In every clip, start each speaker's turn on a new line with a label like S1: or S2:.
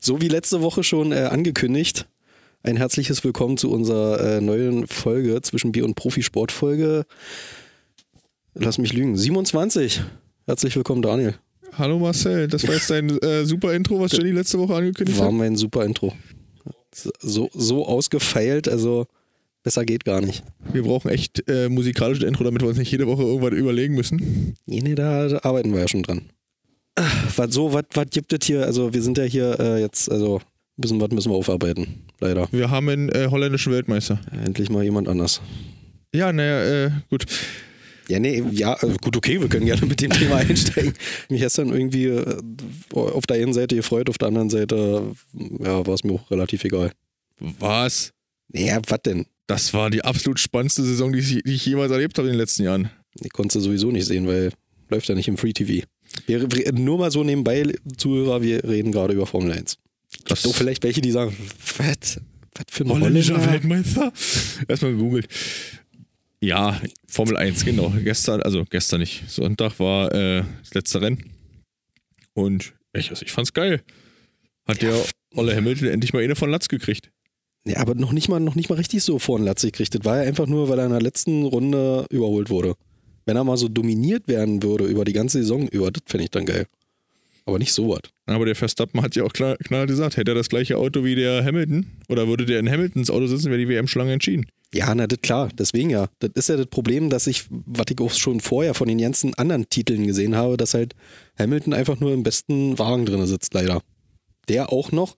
S1: So wie letzte Woche schon äh, angekündigt, ein herzliches Willkommen zu unserer äh, neuen Folge zwischen Bier und Profisport-Folge. Lass mich lügen. 27. Herzlich willkommen, Daniel.
S2: Hallo Marcel, das war jetzt dein äh, super Intro, was Jenny letzte Woche angekündigt
S1: War
S2: hat.
S1: mein super Intro. So, so ausgefeilt, also besser geht gar nicht.
S2: Wir brauchen echt äh, musikalisches Intro, damit wir uns nicht jede Woche irgendwas überlegen müssen.
S1: Nee, nee, da arbeiten wir ja schon dran. Was so, was, gibt es hier? Also wir sind ja hier äh, jetzt, also ein bisschen was müssen wir aufarbeiten. Leider.
S2: Wir haben einen äh, holländischen Weltmeister.
S1: Endlich mal jemand anders.
S2: Ja, naja, äh, gut.
S1: Ja, nee, ja, also gut, okay, wir können gerne mit dem Thema einsteigen. Mich gestern irgendwie äh, auf der einen Seite gefreut, auf der anderen Seite, ja, war es mir auch relativ egal.
S2: Was?
S1: Naja, was denn?
S2: Das war die absolut spannendste Saison, die ich, die ich jemals erlebt habe in den letzten Jahren.
S1: Ich konnte sowieso nicht sehen, weil läuft ja nicht im Free TV. Wir, wir, nur mal so nebenbei, Zuhörer, wir reden gerade über Formel 1.
S2: Das
S1: Doch vielleicht welche, die sagen, was? Was für ein
S2: holländischer? Weltmeister? Erstmal gegoogelt. Ja, Formel 1, genau. Gestern, also gestern nicht. Sonntag war äh, das letzte Rennen. Und ich, also ich fand's geil. Hat der Olle Hamilton endlich mal eine von Latz gekriegt.
S1: Ja, aber noch nicht mal, noch nicht mal richtig so vor den Latz gekriegt. Das war ja einfach nur, weil er in der letzten Runde überholt wurde. Wenn er mal so dominiert werden würde über die ganze Saison über, das fände ich dann geil. Aber nicht so was.
S2: Aber der Verstappen hat ja auch klar, klar gesagt, hätte er das gleiche Auto wie der Hamilton oder würde der in Hamiltons Auto sitzen, wäre die WM-Schlange entschieden.
S1: Ja, na, das klar, deswegen ja. Das ist ja das Problem, dass ich, was ich auch schon vorher von den ganzen anderen Titeln gesehen habe, dass halt Hamilton einfach nur im besten Wagen drin sitzt, leider. Der auch noch,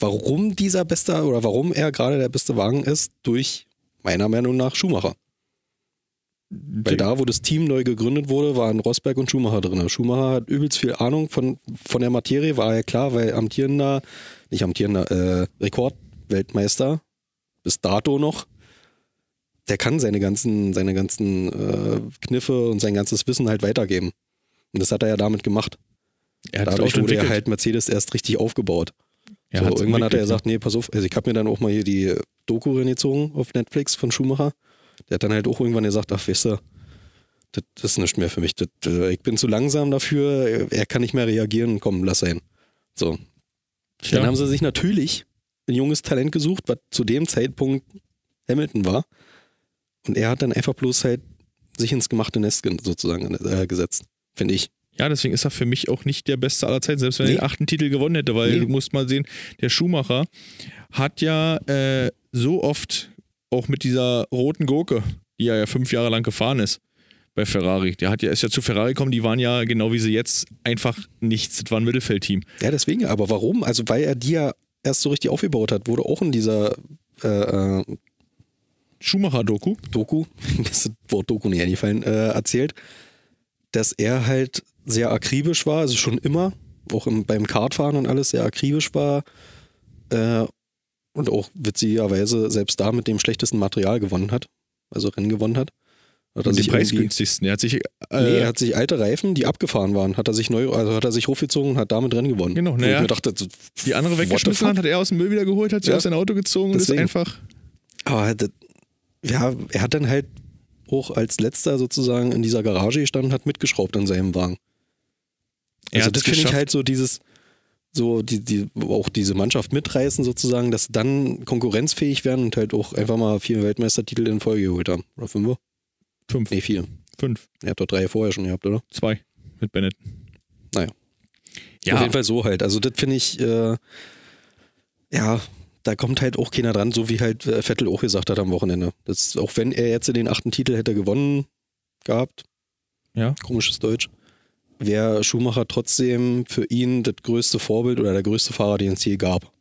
S1: warum dieser beste oder warum er gerade der beste Wagen ist, durch meiner Meinung nach Schumacher. Weil da, wo das Team neu gegründet wurde, waren Rosberg und Schumacher drin. Schumacher hat übelst viel Ahnung von, von der Materie, war ja klar, weil amtierender, nicht amtierender, äh, Rekordweltmeister, bis dato noch, der kann seine ganzen, seine ganzen äh, Kniffe und sein ganzes Wissen halt weitergeben. Und das hat er ja damit gemacht.
S2: er hat
S1: Dadurch wurde ja
S2: entwickelt.
S1: halt Mercedes erst richtig aufgebaut.
S2: Er
S1: so, irgendwann hat er gesagt, nee, pass auf, also ich habe mir dann auch mal hier die Doku reingezogen auf Netflix von Schumacher. Der hat dann halt auch irgendwann gesagt, ach, weißt du, das, ist nicht mehr für mich. Das, äh, ich bin zu langsam dafür, er kann nicht mehr reagieren, komm, lass sein. So.
S2: Tja.
S1: Dann haben sie sich natürlich ein junges Talent gesucht, was zu dem Zeitpunkt Hamilton war. Und er hat dann einfach bloß halt sich ins gemachte Nest ge- sozusagen äh, gesetzt, finde ich.
S2: Ja, deswegen ist er für mich auch nicht der Beste aller Zeiten, selbst wenn er
S1: Nee.
S2: den achten Titel gewonnen hätte, weil
S1: Nee.
S2: du musst mal sehen, der Schumacher hat ja äh, so oft auch mit dieser roten Gurke, die er ja fünf Jahre lang gefahren ist bei Ferrari. Der hat ja, ist ja zu Ferrari gekommen, die waren ja genau wie sie jetzt einfach nichts. Das war ein Mittelfeldteam.
S1: Ja, deswegen, aber warum? Also, weil er die ja erst so richtig aufgebaut hat, wurde auch in dieser äh, äh,
S2: Schumacher-Doku.
S1: Doku, das Wort Doku nicht eingefallen, äh, erzählt, dass er halt sehr akribisch war, also schon immer, auch im, beim Kartfahren und alles sehr akribisch war äh, und auch witzigerweise selbst da mit dem schlechtesten Material gewonnen hat, also Rennen gewonnen hat. Hat
S2: Und den preisgünstigsten. Er hat sich. Äh,
S1: Nee, er hat sich alte Reifen, die abgefahren waren, hat er sich neu, also hat er sich hochgezogen und hat damit Rennen gewonnen.
S2: Genau, naja.
S1: ich dachte, so,
S2: die andere weggeschmissen hat, hat er aus dem Müll wieder geholt, hat sie
S1: Ja.
S2: aus sein Auto gezogen und ist
S1: Deswegen.
S2: einfach.
S1: Aber das, ja, er hat dann halt auch als letzter sozusagen in dieser Garage gestanden und hat mitgeschraubt an seinem Wagen. Also das finde ich halt so dieses, so die, die, auch diese Mannschaft mitreißen sozusagen, dass dann konkurrenzfähig werden und halt auch einfach mal vier Weltmeistertitel in Folge geholt haben. Oder fünf?
S2: Fünf,
S1: Nee, vier.
S2: fünf,
S1: Er hat doch drei vorher schon gehabt, oder?
S2: zwei mit Bennett.
S1: Naja.
S2: Ja,
S1: Auf jeden Fall so halt. Also das finde ich, äh, ja, da kommt halt auch keiner dran, so wie halt äh, Vettel auch gesagt hat am Wochenende. Das, auch wenn er jetzt den achten Titel hätte gewonnen gehabt,
S2: Ja.
S1: komisches Deutsch, wäre Schumacher trotzdem für ihn das größte Vorbild oder der größte Fahrer, den es je gab.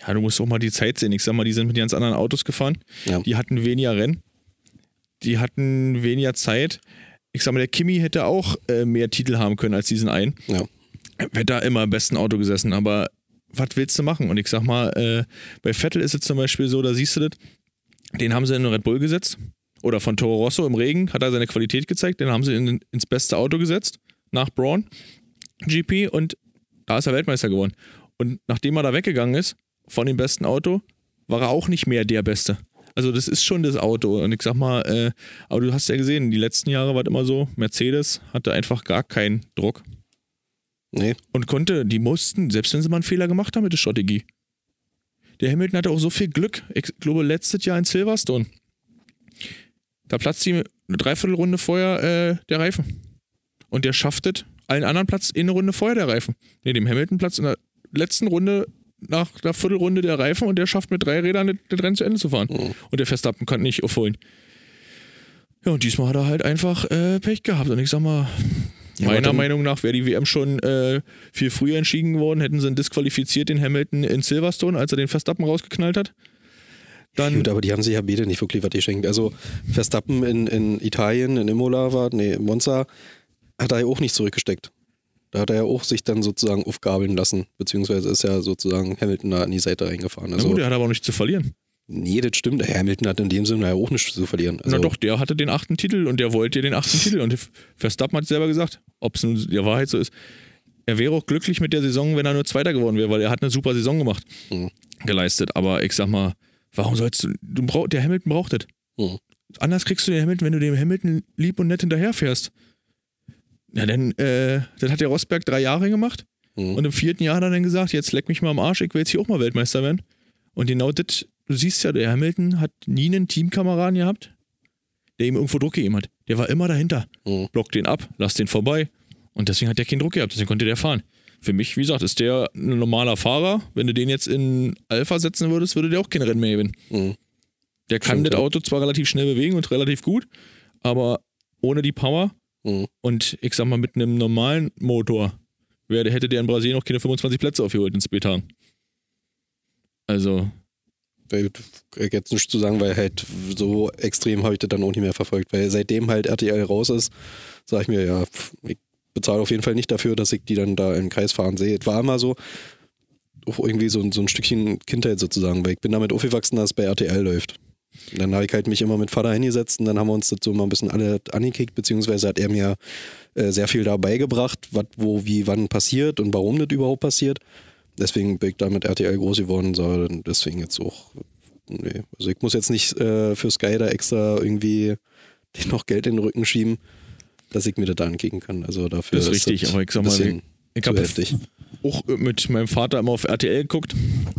S2: Ja, du musst auch mal die Zeit sehen. Ich sag mal, die sind mit ganz anderen Autos gefahren.
S1: Ja.
S2: Die hatten weniger Rennen. Die hatten weniger Zeit. Ich sag mal, der Kimi hätte auch äh, mehr Titel haben können als diesen einen.
S1: Ja.
S2: Hätte da immer im besten Auto gesessen. Aber was willst du machen? Und ich sag mal, äh, bei Vettel ist es zum Beispiel so, da siehst du das, den haben sie in den Red Bull gesetzt. Oder von Toro Rosso im Regen hat er seine Qualität gezeigt. Den haben sie in, ins beste Auto gesetzt, nach Braun GP. Und da ist er Weltmeister geworden. Und nachdem er da weggegangen ist, von dem besten Auto, war er auch nicht mehr der Beste. Also das ist schon das Auto. Und ich sag mal, äh, aber du hast ja gesehen, die letzten Jahre war es immer so, Mercedes hatte einfach gar keinen Druck.
S1: Nee.
S2: Und konnte, die mussten, selbst wenn sie mal einen Fehler gemacht haben mit der Strategie. Der Hamilton hatte auch so viel Glück. Ich glaube, letztes Jahr in Silverstone. Da platzt ihm eine Dreiviertelrunde vorher äh, der Reifen. Und der schafft es, allen anderen Platz in eine Runde vorher der Reifen. Nee, dem Hamilton Platz in der letzten Runde nach der Viertelrunde der Reifen und der schafft mit drei Rädern das Rennen zu Ende zu fahren.
S1: Mhm.
S2: Und der Verstappen kann nicht aufholen. Ja, und diesmal hat er halt einfach äh, Pech gehabt. Und ich sag mal, meiner Meinung nach wäre die WM schon äh, viel früher entschieden worden, hätten sie ihn disqualifiziert, den Hamilton in Silverstone, als er den Verstappen rausgeknallt hat. Dann,
S1: Gut, aber die haben sich ja beide nicht wirklich was geschenkt. Also Verstappen in, in Italien, in Imola war, nee, in Monza, hat er ja auch nicht zurückgesteckt. Da hat er ja auch sich dann sozusagen aufgabeln lassen, beziehungsweise ist ja sozusagen Hamilton da an die Seite reingefahren.
S2: na
S1: Also,
S2: gut, er hat aber auch nichts zu verlieren.
S1: nee, das stimmt. Hamilton hat in dem Sinne ja auch nichts zu verlieren. Also,
S2: Na doch, der hatte den achten Titel und der wollte den achten Titel. Und Verstappen hat selber gesagt, ob es nun der Wahrheit so ist. Er wäre auch glücklich mit der Saison, wenn er nur Zweiter geworden wäre, weil er hat eine super Saison gemacht,
S1: Mhm.
S2: geleistet. Aber ich sag mal, warum sollst du, du brauch, der Hamilton braucht das.
S1: Mhm.
S2: Anders kriegst du den Hamilton, wenn du dem Hamilton lieb und nett hinterherfährst. Ja, denn äh, das hat der Rosberg drei Jahre gemacht.
S1: Mhm.
S2: Und im vierten Jahr hat er dann gesagt, jetzt leck mich mal am Arsch, ich will jetzt hier auch mal Weltmeister werden. Und genau das, du siehst ja, der Hamilton hat nie einen Teamkameraden gehabt, der ihm irgendwo Druck gegeben hat. Der war immer dahinter.
S1: Mhm.
S2: Blockt den ab, lass den vorbei. Und deswegen hat der keinen Druck gehabt, deswegen konnte der fahren. Für mich, wie gesagt, ist der ein normaler Fahrer. Wenn du den jetzt in Alpha setzen würdest, würde der auch kein Rennen mehr gewinnen.
S1: Mhm.
S2: Der kann
S1: Stimmt,
S2: das. Auto zwar relativ schnell bewegen und relativ gut, aber ohne die Power
S1: Mhm.
S2: und ich sag mal mit einem normalen Motor wäre, hätte der in Brasilien noch keine 25 Plätze aufgeholt in Speedtagen. Also,
S1: jetzt nichts zu sagen, weil halt so extrem habe ich das dann auch nicht mehr verfolgt. Weil seitdem halt RTL raus ist, sage ich mir, ja, ich bezahle auf jeden Fall nicht dafür, dass ich die dann da im Kreis fahren sehe. Es war immer so, auch irgendwie so, so ein Stückchen Kindheit sozusagen, weil ich bin damit aufgewachsen, dass es bei RTL läuft. Dann habe ich halt mich immer mit Vater hingesetzt und dann haben wir uns das so mal ein bisschen alle angekickt, beziehungsweise hat er mir äh, sehr viel dabei gebracht, was, wo, wie, wann passiert und warum das überhaupt passiert. Deswegen bin ich da mit RTL groß geworden, so, deswegen jetzt auch, nee. Also ich muss jetzt nicht äh, für Sky da extra irgendwie den noch Geld in den Rücken schieben, dass ich mir das da ankicken kann. Also dafür
S2: Das ist richtig,
S1: das
S2: aber ich sag mal, ich habe auch mit meinem Vater immer auf RTL geguckt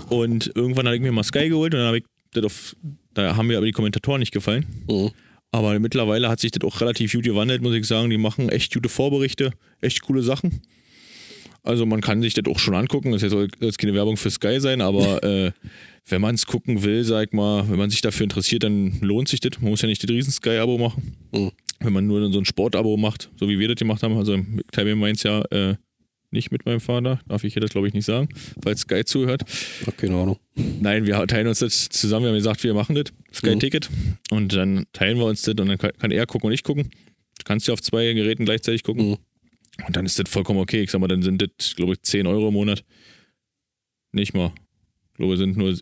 S2: und irgendwann habe ich mir mal Sky geholt und dann habe ich das auf, da haben mir aber die Kommentatoren nicht gefallen.
S1: Mhm.
S2: Aber mittlerweile hat sich das auch relativ gut gewandelt, muss ich sagen. Die machen echt gute Vorberichte, echt coole Sachen. Also man kann sich das auch schon angucken. Das soll jetzt keine Werbung für Sky sein, aber äh, wenn man es gucken will, sag ich mal, wenn man sich dafür interessiert, dann lohnt sich das. Man muss ja nicht das riesen Sky-Abo machen.
S1: Mhm.
S2: Wenn man nur so ein Sport-Abo macht, so wie wir das gemacht haben, also teilen wir meins ja äh, nicht mit meinem Vater, darf ich hier das glaube ich nicht sagen, falls Sky zuhört.
S1: Ach, keine Ahnung.
S2: Nein, wir teilen uns das zusammen. Wir haben gesagt, wir machen das, Sky-Ticket. Und dann teilen wir uns das und dann kann, kann er gucken und ich gucken. Du kannst ja auf zwei Geräten gleichzeitig gucken.
S1: Mhm.
S2: Und dann ist das vollkommen okay. Ich sag mal, dann sind das, glaube ich, 10 Euro im Monat. Nicht mal. Ich glaube, sind nur.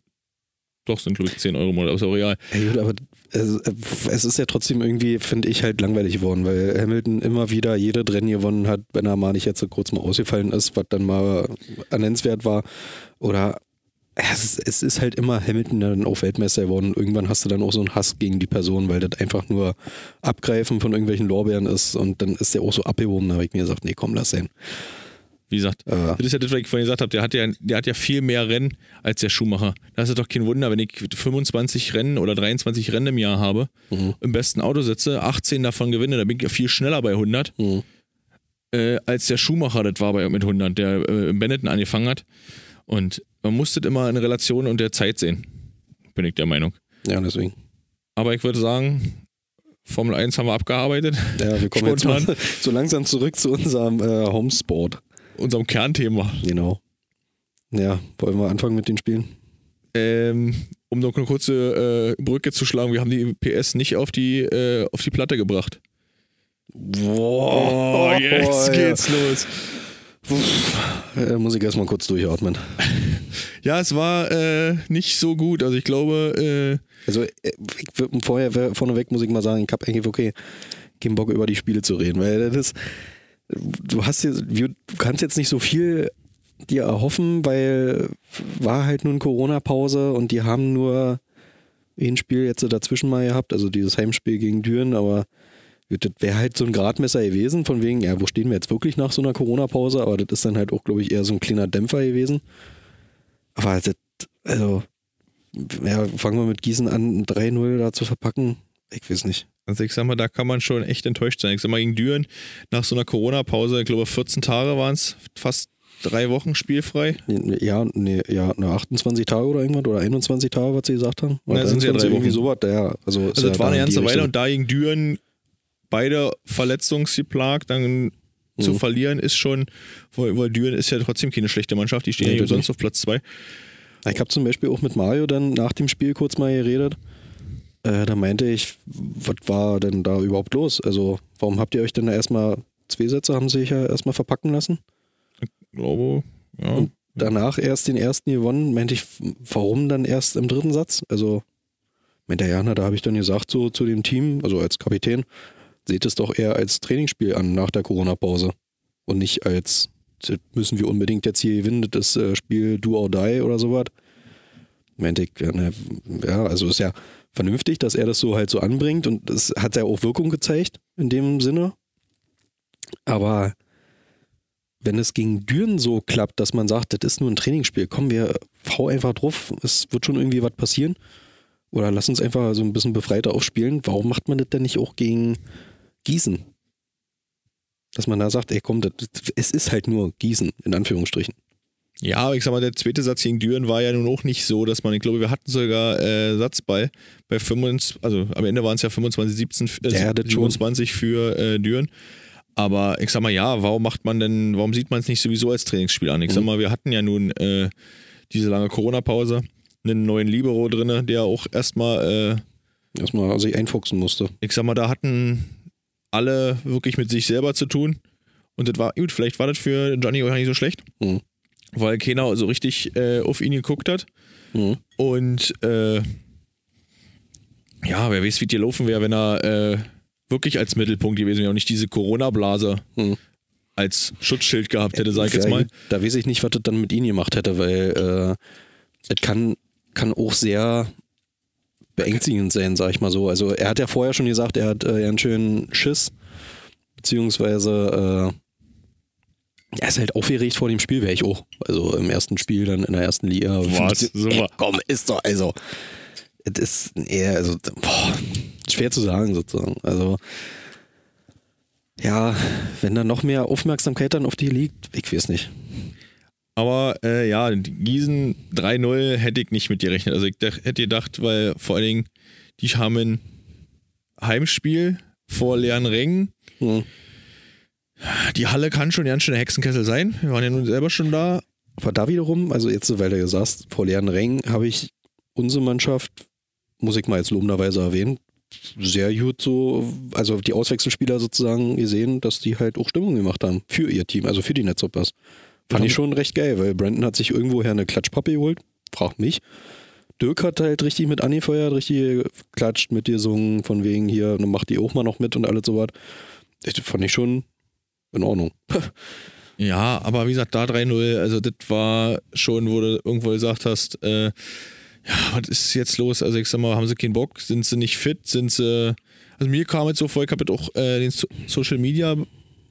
S2: Doch, sind, glaube ich, 10 Euro im Monat, aber ist auch real.
S1: Ja, gut, aber es, es ist ja trotzdem irgendwie, finde ich, halt langweilig geworden, weil Hamilton immer wieder jede Rennen gewonnen hat, wenn er mal nicht jetzt so kurz mal ausgefallen ist, was dann mal nennenswert war. Oder es ist, es ist halt immer Hamilton dann auch Weltmeister geworden. Irgendwann hast du dann auch so einen Hass gegen die Person, weil das einfach nur Abgreifen von irgendwelchen Lorbeeren ist und dann ist der auch so abgehoben. Da habe ich mir gesagt, nee, komm, lass sein.
S2: Wie gesagt,
S1: Äh,
S2: das ist ja das, was ich vorhin gesagt habe. Der hat ja, der hat ja viel mehr Rennen als der Schumacher. Das ist doch kein Wunder, wenn ich 25 Rennen oder 23 Rennen im Jahr habe,
S1: Mhm.
S2: im besten Auto sitze, 18 davon gewinne, dann bin ich ja viel schneller bei 100,
S1: Mhm.
S2: äh, als der Schumacher das war bei, mit 100, der äh, im Benetton angefangen hat. Und man muss das immer in Relation und der Zeit sehen, bin ich der Meinung.
S1: Ja, deswegen.
S2: Aber ich würde sagen, Formel 1 haben wir abgearbeitet,
S1: Ja, wir kommen jetzt mal so langsam zurück zu unserem äh, Homesport.
S2: Unserem Kernthema.
S1: Genau. Ja, wollen wir anfangen mit den Spielen?
S2: Ähm, um noch eine kurze äh, Brücke zu schlagen, wir haben die PS nicht auf die, äh, auf die Platte gebracht.
S1: Boah,
S2: Oh, jetzt
S1: ja.
S2: geht's los.
S1: Äh, muss ich erstmal kurz durchatmen.
S2: Ja, es war äh, nicht so gut. Also ich glaube, äh,
S1: Also, äh, ich, vorher, vorneweg muss ich mal sagen, ich habe eigentlich okay, keinen Bock über die Spiele zu reden, weil das du hast jetzt, du kannst jetzt nicht so viel dir erhoffen, weil war halt nun Corona-Pause und die haben nur ein Spiel jetzt dazwischen mal gehabt, also dieses Heimspiel gegen Düren, aber Das wäre halt so ein Gradmesser gewesen, von wegen, ja, wo stehen wir jetzt wirklich nach so einer Corona-Pause? Aber das ist dann halt auch, glaube ich, eher so ein kleiner Dämpfer gewesen. Aber das, also, ja, fangen wir mit Gießen an, 3-0 da zu verpacken. Ich weiß nicht.
S2: Also ich sag mal, da kann man schon echt enttäuscht sein. Ich sag mal, gegen Düren nach so einer Corona-Pause, ich glaube 14 Tage waren es, fast drei Wochen spielfrei.
S1: Ja, nee, ja, ne, 28 Tage oder irgendwas oder 21 Tage, was sie gesagt haben.
S2: Oder ja, sind ja drei Wochen.
S1: Sowas, ja. Also,
S2: also
S1: ja
S2: das war eine ganze Weile und da gegen Düren beide verletzungsgeplagt, dann mhm. zu verlieren ist schon, weil, weil Düren ist ja trotzdem keine schlechte Mannschaft, die stehen ja, ja sonst auf Platz zwei.
S1: Ich habe zum Beispiel auch mit Mario dann nach dem Spiel kurz mal geredet. Äh, da meinte ich, was war denn da überhaupt los? Also, warum habt ihr euch denn da erstmal, zwei Sätze haben sich ja erstmal verpacken lassen?
S2: Ich glaube, ja.
S1: Und danach erst den ersten gewonnen, meinte ich, warum dann erst im dritten Satz? Also, meinte er, ja, na, da habe ich dann gesagt, so zu dem Team, also als Kapitän, seht es doch eher als Trainingsspiel an nach der Corona-Pause und nicht als, müssen wir unbedingt jetzt hier gewinnen, das äh, Spiel Do or Die oder sowas. Meinte ich, ja, also ist ja vernünftig, dass er das so halt so anbringt und das hat ja auch Wirkung gezeigt in dem Sinne. Aber wenn es gegen Düren so klappt, dass man sagt, das ist nur ein Trainingsspiel, komm, wir hau einfach drauf, es wird schon irgendwie was passieren. Oder lass uns einfach so ein bisschen befreiter aufspielen. Warum macht man das denn nicht auch gegen Gießen? Dass man da sagt, ey komm, das, es ist halt nur Gießen, in Anführungsstrichen.
S2: Ja, aber ich sag mal, der zweite Satz gegen Düren war ja nun auch nicht so, dass man, ich glaube, wir hatten sogar äh, Satzball bei 25, also am Ende waren es ja 25, 17, äh, ja, 27 für äh, Düren. Aber ich sag mal, ja, warum macht man denn, warum sieht man es nicht sowieso als Trainingsspiel an? Ich mhm. sag mal, wir hatten ja nun äh, diese lange Corona-Pause, einen neuen Libero drin, der auch erstmal
S1: äh, erstmal sich einfuchsen musste.
S2: Ich sag mal, da hatten alle wirklich mit sich selber zu tun. Und das war, gut, vielleicht war das für Johnny auch nicht so schlecht. Mhm weil keiner so richtig äh, auf ihn geguckt hat. Mhm. Und äh, ja, wer weiß, wie dir laufen wäre, wenn er äh, wirklich als Mittelpunkt gewesen wäre und nicht diese Corona-Blase mhm. als Schutzschild gehabt hätte, sag ich jetzt mal.
S1: Da weiß ich nicht, was das dann mit ihm gemacht hätte, weil äh, es kann, kann auch sehr beängstigend sein, sag ich mal so. Also er hat ja vorher schon gesagt, er hat äh, einen schönen Schiss, beziehungsweise er ist halt aufgeregt vor dem Spiel, wäre ich auch. Also im ersten Spiel dann in der ersten Liga.
S2: Was? Ey,
S1: komm, ist doch, also. Es ist eher, also, boah, schwer zu sagen sozusagen. Also, ja, wenn da noch mehr Aufmerksamkeit dann auf die liegt, ich weiß nicht.
S2: Aber äh, ja, Gießen 3-0 hätte ich nicht mit dir rechnen. Also ich hätte gedacht, weil vor allen Dingen, die haben ein Heimspiel vor leeren Rängen. Hm. Die Halle kann schon ganz schön der Hexenkessel sein. Wir waren ja nun selber schon da.
S1: Aber da wiederum, also jetzt, weil du gesagt hast, vor leeren Rängen, habe ich unsere Mannschaft, muss ich mal jetzt lobenderweise erwähnen, sehr gut so, also die Auswechselspieler sozusagen gesehen, dass die halt auch Stimmung gemacht haben für ihr Team, also für die Netzhoppers. Fand ich schon recht geil, weil Brandon hat sich irgendwoher eine Klatschpappe geholt, fragt mich. Dirk hat halt richtig mit angefeuert, richtig klatscht, mit dir gesungen, von wegen hier, dann macht die auch mal noch mit und alles so was. Fand ich schon in Ordnung.
S2: ja, aber wie gesagt, da 3-0, also das war schon, wo du irgendwo gesagt hast, äh, ja, was ist jetzt los? Also ich sag mal, haben sie keinen Bock? Sind sie nicht fit? Sind sie. Also mir kam jetzt so vor, ich habe auch äh, den so Social Media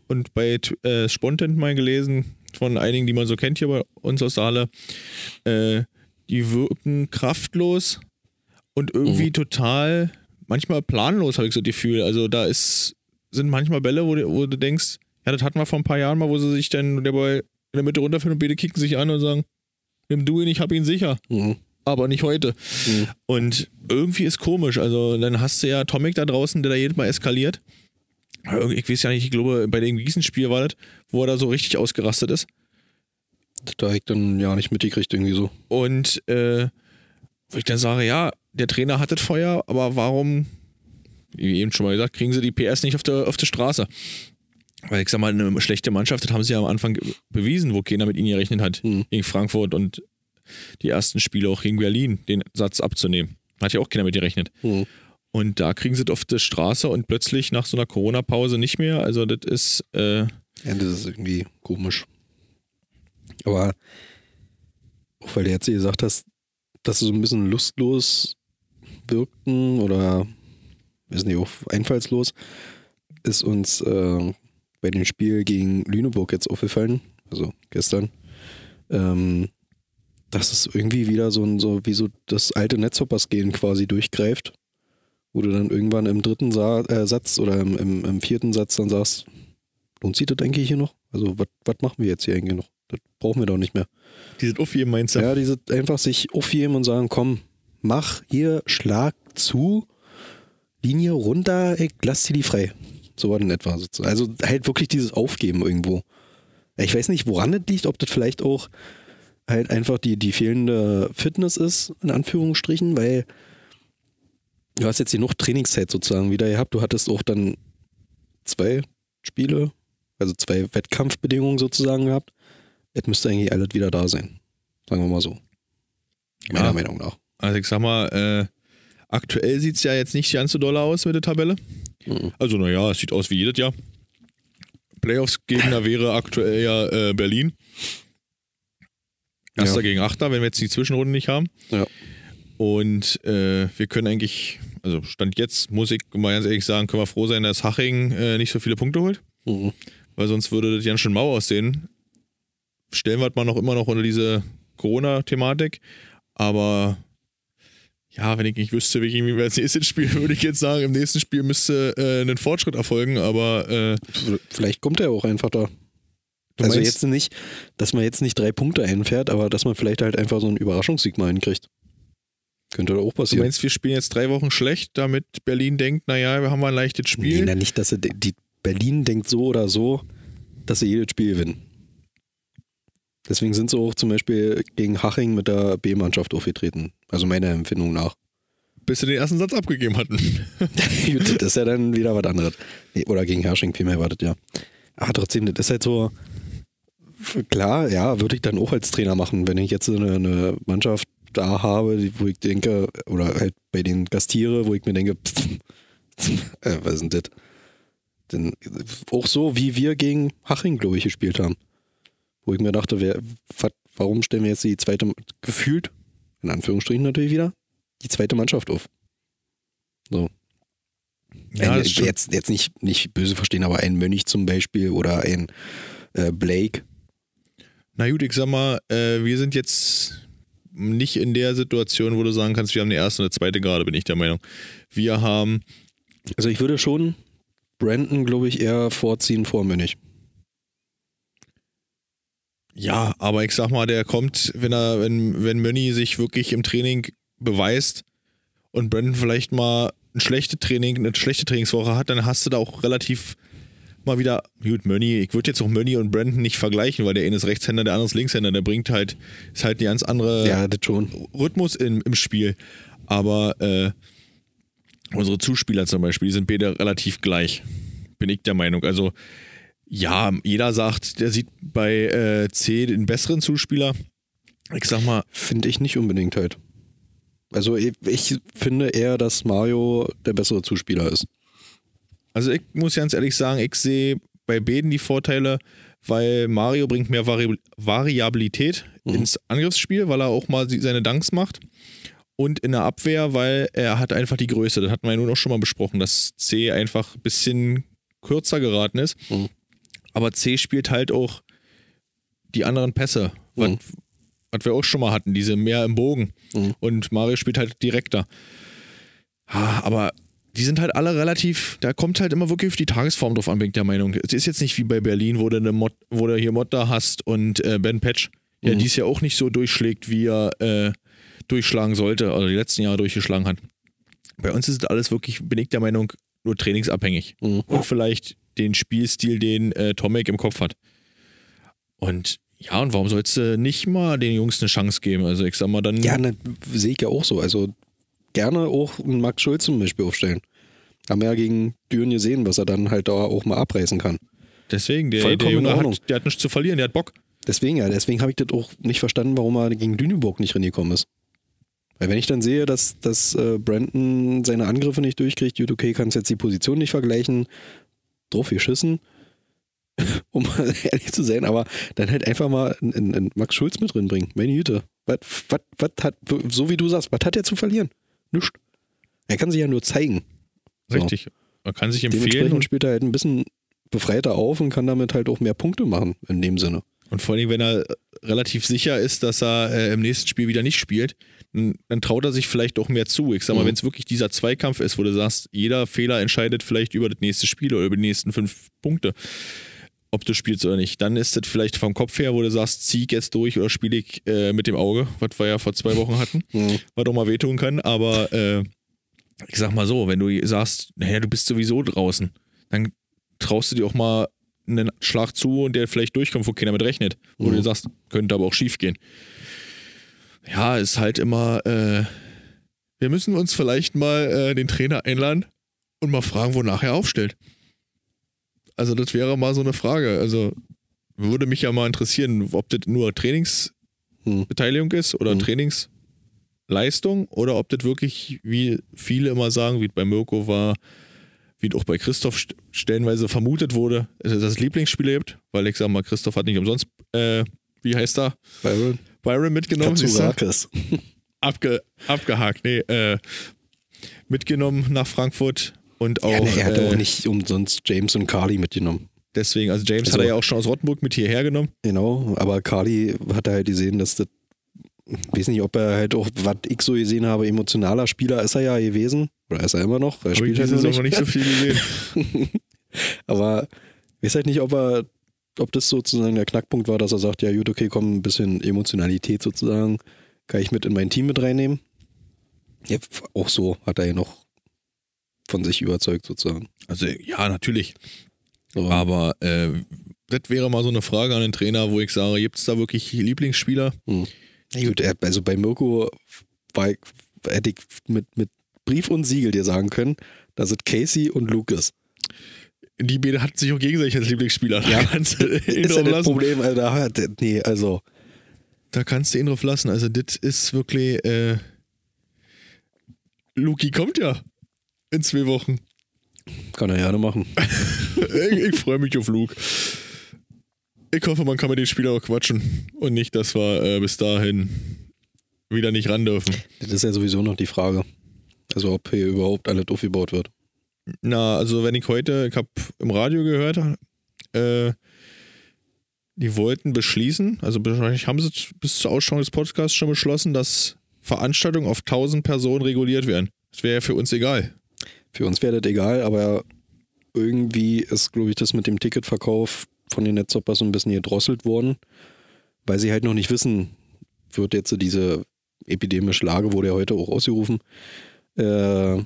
S2: und bei äh, Spontent mal gelesen, von einigen, die man so kennt hier bei uns aus Saale, äh, die wirken kraftlos und irgendwie mhm. total, manchmal planlos, habe ich so das Gefühl. Also da ist, sind manchmal Bälle, wo du, wo du denkst, ja, das hatten wir vor ein paar Jahren mal, wo sie sich dann der Ball in der Mitte runterführen und beide kicken sich an und sagen, nimm du ihn, ich hab ihn sicher. Mhm. Aber nicht heute. Mhm. Und irgendwie ist komisch. Also dann hast du ja Tomic da draußen, der da jedes Mal eskaliert. Ich weiß ja nicht, ich glaube, bei dem Gießen-Spiel war das, wo er da so richtig ausgerastet ist.
S1: Da ich dann ja nicht mitgekriegt, irgendwie so.
S2: Und äh, wo ich dann sage, ja, der Trainer hat das Feuer, aber warum, wie eben schon mal gesagt, kriegen sie die PS nicht auf der, auf der Straße? Weil ich sag mal, eine schlechte Mannschaft, das haben sie ja am Anfang bewiesen, wo keiner mit ihnen gerechnet hat, mhm. gegen Frankfurt und die ersten Spiele auch gegen Berlin, den Satz abzunehmen. Hat ja auch keiner mit gerechnet. Mhm. Und da kriegen sie es auf der Straße und plötzlich nach so einer Corona-Pause nicht mehr. Also, das ist. Äh ja,
S1: das ist irgendwie komisch. Aber auch weil du jetzt gesagt hast, dass sie so ein bisschen lustlos wirkten oder, weiß nicht, auch einfallslos ist uns äh, bei dem Spiel gegen Lüneburg jetzt aufgefallen, also gestern, ähm, dass es irgendwie wieder so, ein, so wie so das alte Netzhoppers-Gehen quasi durchgreift, wo du dann irgendwann im dritten Sa äh, Satz oder im, im, im, vierten Satz dann sagst, lohnt sich das eigentlich hier noch? Also was machen wir jetzt hier eigentlich noch? Das brauchen wir doch nicht mehr.
S2: Die sind aufheben, meinst du?
S1: Ja, die sind einfach sich aufheben und sagen, komm, mach hier, schlag zu, Linie runter, ey, lass dir die frei. So in etwa. Also halt wirklich dieses Aufgeben irgendwo. Ich weiß nicht, woran das liegt, ob das vielleicht auch halt einfach die, die fehlende Fitness ist, in Anführungsstrichen, weil du hast jetzt hier noch Trainingszeit sozusagen wieder gehabt. Du hattest auch dann zwei Spiele, also zwei Wettkampfbedingungen sozusagen gehabt. Es müsste eigentlich alles wieder da sein. Sagen wir mal so. Meiner ja. Meinung nach.
S2: Also ich sag mal, äh, aktuell sieht es ja jetzt nicht ganz so doll aus mit der Tabelle. Mhm. Also naja, es sieht aus wie jedes Jahr. Playoffs-Gegner wäre aktuell ja äh, Berlin. Erster ja. gegen Achter, wenn wir jetzt die Zwischenrunden nicht haben.
S1: Ja.
S2: Und äh, wir können eigentlich, also Stand jetzt, muss ich mal ganz ehrlich sagen, können wir froh sein, dass Haching äh, nicht so viele Punkte holt. Mhm. Weil sonst würde das ganz schön mau aussehen. Stellen wir mal noch immer noch unter diese Corona-Thematik. Aber ja, wenn ich nicht wüsste, wie ich als nächstes Spiel, würde ich jetzt sagen, im nächsten Spiel müsste äh, ein Fortschritt erfolgen, aber äh,
S1: vielleicht kommt er auch einfach da. Du also jetzt nicht, dass man jetzt nicht drei Punkte einfährt, aber dass man vielleicht halt einfach so einen Überraschungssieg mal hinkriegt. Könnte da auch passieren.
S2: Du meinst, wir spielen jetzt drei Wochen schlecht, damit Berlin denkt, naja, wir haben mal ein leichtes Spiel?
S1: Nee, nicht, dass sie, die Berlin denkt so oder so, dass sie jedes Spiel gewinnen. Deswegen sind sie auch zum Beispiel gegen Haching mit der B-Mannschaft aufgetreten. Also meiner Empfindung nach.
S2: Bis sie den ersten Satz abgegeben hatten.
S1: das ist ja dann wieder was anderes. Oder gegen Hersching vielmehr wartet, ja. Aber trotzdem, das ist halt so, klar, ja, würde ich dann auch als Trainer machen, wenn ich jetzt eine, eine Mannschaft da habe, wo ich denke, oder halt bei den Gastiere, wo ich mir denke, pff, äh, was ist denn das? Denn auch so, wie wir gegen Haching, glaube ich, gespielt haben. Wo ich mir dachte, wer, warum stellen wir jetzt die zweite, gefühlt, in Anführungsstrichen natürlich wieder, die zweite Mannschaft auf? So. Ja, ein, jetzt, jetzt nicht, nicht böse verstehen, aber ein Mönch zum Beispiel oder ein äh, Blake.
S2: Na gut, ich sag mal, äh, wir sind jetzt nicht in der Situation, wo du sagen kannst, wir haben die erste und die zweite gerade, bin ich der Meinung. Wir haben.
S1: Also ich würde schon Brandon, glaube ich, eher vorziehen vor Mönch.
S2: Ja, aber ich sag mal, der kommt, wenn er, wenn, wenn Mönny sich wirklich im Training beweist und Brandon vielleicht mal ein schlechtes Training, eine schlechte Trainingswoche hat, dann hast du da auch relativ mal wieder, gut, Mönny, ich würde jetzt auch Mönny und Brandon nicht vergleichen, weil der eine ist Rechtshänder, der andere ist Linkshänder, der bringt halt, ist halt ein ganz andere
S1: ja,
S2: Rhythmus im, im Spiel. Aber äh, unsere Zuspieler zum Beispiel, die sind beide relativ gleich, bin ich der Meinung. Also ja, jeder sagt, der sieht bei äh, C den besseren Zuspieler. Ich sag mal.
S1: Finde ich nicht unbedingt halt. Also ich, ich, finde eher, dass Mario der bessere Zuspieler ist.
S2: Also ich muss ganz ehrlich sagen, ich sehe bei beiden die Vorteile, weil Mario bringt mehr Vari Variabilität mhm. ins Angriffsspiel, weil er auch mal seine Dunks macht. Und in der Abwehr, weil er hat einfach die Größe. Das hatten wir ja nur noch schon mal besprochen, dass C einfach ein bisschen kürzer geraten ist. Mhm. Aber C spielt halt auch die anderen Pässe, mhm. was, wir auch schon mal hatten, diese mehr im Bogen. Mhm. Und Mario spielt halt direkter. Aber die sind halt alle relativ, da kommt halt immer wirklich auf die Tagesform drauf an, bin ich der Meinung. Es ist jetzt nicht wie bei Berlin, wo du, eine Mod, wo du hier Motta hast und äh, Ben Patch, der mhm. dies ja auch nicht so durchschlägt, wie er äh, durchschlagen sollte, oder die letzten Jahre durchgeschlagen hat. Bei uns ist das alles wirklich, bin ich der Meinung, nur trainingsabhängig. Mhm. Und vielleicht den Spielstil, den äh, Tomek im Kopf hat. Und ja, und warum sollst du nicht mal den Jungs eine Chance geben? Also ich sag mal dann.
S1: Ja, ne, sehe ich ja auch so. Also gerne auch einen Max Schulz zum Beispiel aufstellen. Haben wir ja gegen Düren gesehen, was er dann halt da auch mal abreißen kann.
S2: Deswegen, der, der Junge hat, der hat nichts zu verlieren, der hat Bock.
S1: Deswegen ja, deswegen habe ich das auch nicht verstanden, warum er gegen Lüneburg nicht reingekommen ist. Weil wenn ich dann sehe, dass, dass äh, Brandon seine Angriffe nicht durchkriegt, gut, okay, kannst jetzt die Position nicht vergleichen, drauf geschissen, um mal ehrlich zu sein, aber dann halt einfach mal einen, einen Max Schulz mit drin bringen. Meine Güte. Was, was, was hat, so wie du sagst, was hat er zu verlieren? Nichts. Er kann sich ja nur zeigen.
S2: Richtig. Man kann sich empfehlen.
S1: Dementsprechend
S2: Und,
S1: spielt er halt ein bisschen befreiter auf und kann damit halt auch mehr Punkte machen, in dem Sinne.
S2: und vor allem, wenn er relativ sicher ist, dass er äh, im nächsten Spiel wieder nicht spielt, dann, traut er sich vielleicht auch mehr zu. Ich sag mal,
S1: Mhm.
S2: wenn es wirklich dieser Zweikampf ist, wo du sagst, jeder Fehler entscheidet vielleicht über das nächste Spiel oder über die nächsten fünf Punkte, ob du spielst oder nicht, dann ist das vielleicht vom Kopf her, wo du sagst, zieh ich jetzt durch oder spiele ich äh, mit dem Auge, was wir ja vor zwei Wochen hatten.
S1: Mhm.
S2: was auch mal wehtun kann, aber äh, ich sag mal so, wenn du sagst, naja, du bist sowieso draußen, dann traust du dir auch mal einen Schlag zu und der vielleicht durchkommt, wo keiner mit rechnet. Wo
S1: Mhm.
S2: du sagst, könnte aber auch schief gehen. Ja, ist halt immer, äh, wir müssen uns vielleicht mal äh, den Trainer einladen und mal fragen, wonach er aufstellt. Also das wäre mal so eine Frage. Also würde mich ja mal interessieren, ob das nur Trainingsbeteiligung
S1: Hm.
S2: ist oder
S1: Mhm.
S2: Trainingsleistung oder ob das wirklich, wie viele immer sagen, wie es bei Mirko war, wie es auch bei Christoph st- stellenweise vermutet wurde, dass es das Lieblingsspieler gibt, weil ich sag mal, Christoph hat nicht umsonst, äh, wie heißt er,
S1: Byron
S2: Byron mitgenommen.
S1: Katsurakis.
S2: Abge, abgehakt, nee, äh, mitgenommen nach Frankfurt und auch,
S1: Ja, nee, er hat
S2: äh,
S1: auch nicht umsonst James und Carly mitgenommen.
S2: deswegen, also James
S1: Also-
S2: hat er ja auch schon aus Rottenburg mit hierher genommen.
S1: Genau, aber Carly hat er halt gesehen, dass das, weiß nicht, ob er halt auch, was ich so gesehen habe, emotionaler Spieler ist er ja gewesen. Oder ist er immer noch? Er
S2: ich
S1: spielt halt
S2: noch nicht so viel gesehen.
S1: Aber ich weiß halt nicht, ob er, ob das sozusagen der Knackpunkt war, dass er sagt, ja gut, okay, komm, ein bisschen Emotionalität sozusagen, kann ich mit in mein Team mit reinnehmen. Ja, auch so hat er ja noch von sich überzeugt sozusagen.
S2: Also ja, natürlich.
S1: So,
S2: Aber äh, das wäre mal so eine Frage an den Trainer, wo ich sage, gibt es da wirklich Lieblingsspieler?
S1: ja, gut, also bei Mirko war ich, hätte ich mit, mit Brief und Siegel dir sagen können, dass es Casey und Lucas.
S2: Die beiden hatten sich auch gegenseitig als Lieblingsspieler. Da
S1: Ja,
S2: kannst du ihn
S1: Ist ja
S2: drauf
S1: das
S2: lassen.
S1: Problem, Alter. Nee, also,
S2: Da kannst du ihn drauf lassen. Also das ist wirklich, äh, Luki kommt ja in zwei Wochen.
S1: kann er gerne machen.
S2: ich ich freue mich auf Luke. Ich hoffe, man kann mit den Spielern auch quatschen und nicht, dass wir äh, bis dahin wieder nicht ran dürfen.
S1: Das ist ja sowieso noch die Frage. Also, ob hier überhaupt alles aufgebaut wird.
S2: Na, also wenn ich heute, ich habe im Radio gehört, äh, die wollten beschließen, also wahrscheinlich haben sie bis zur Ausstrahlung des Podcasts schon beschlossen, dass Veranstaltungen auf 1000 Personen reguliert werden. Das wäre ja für uns egal.
S1: Für uns wäre das egal, aber irgendwie ist, glaube ich, das mit dem Ticketverkauf von den Netzhoppers so ein bisschen gedrosselt worden, weil sie halt noch nicht wissen, wird jetzt diese epidemische Lage, wurde ja heute auch ausgerufen, äh,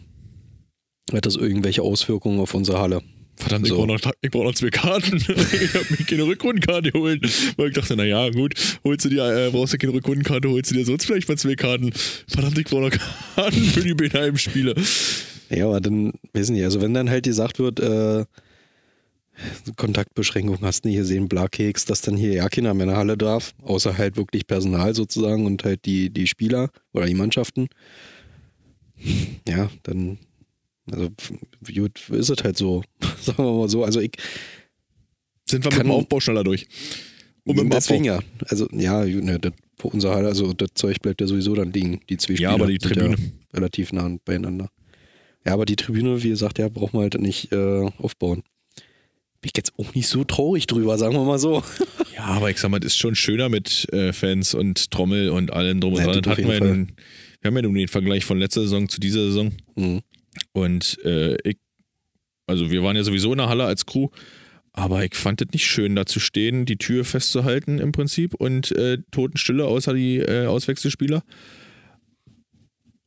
S1: hat das irgendwelche Auswirkungen auf unsere Halle.
S2: Verdammt,
S1: So.
S2: ich brauche noch, ich brauch noch zwei Karten. ich habe mir keine Rückrundenkarte geholt. Weil ich dachte, naja, gut, holst du dir, äh, brauchst du keine Rückrundenkarte, holst du dir sonst vielleicht mal zwei Karten. Verdammt, ich brauche noch Karten für die Beheim-Spiele.
S1: Ja, aber dann, weiß nicht, also wenn dann halt gesagt wird, äh, Kontaktbeschränkung hast du nicht gesehen, Blackkeks, dass dann hier ja keiner mehr in der Halle darf, außer halt wirklich Personal sozusagen und halt die, die Spieler oder die Mannschaften. Ja, dann, also gut, ist es halt so, sagen wir mal so. Also ich,
S2: Sind wir mit
S1: Kann-
S2: dem Aufbau schneller durch. Und mit dem
S1: deswegen
S2: Abbau.
S1: ja, also ja, ne, das, unsere Halle, also das Zeug bleibt ja sowieso dann liegen, die zwei Spieler
S2: Ja, aber die Tribüne.
S1: Ja relativ nah beieinander. Ja, aber die Tribüne, wie gesagt, ja, braucht man halt nicht äh, aufbauen. Bin ich jetzt auch nicht so traurig drüber, sagen wir mal so.
S2: Ja, aber ich sag mal, das ist schon schöner mit äh, Fans und Trommel und allem drum und dran. wir, ja wir haben ja nun den Vergleich von letzter Saison zu dieser Saison.
S1: Mhm.
S2: Und äh, ich, also wir waren ja sowieso in der Halle als Crew, aber ich fand es nicht schön, da zu stehen, die Tür festzuhalten im Prinzip und äh, Totenstille außer die äh, Auswechselspieler.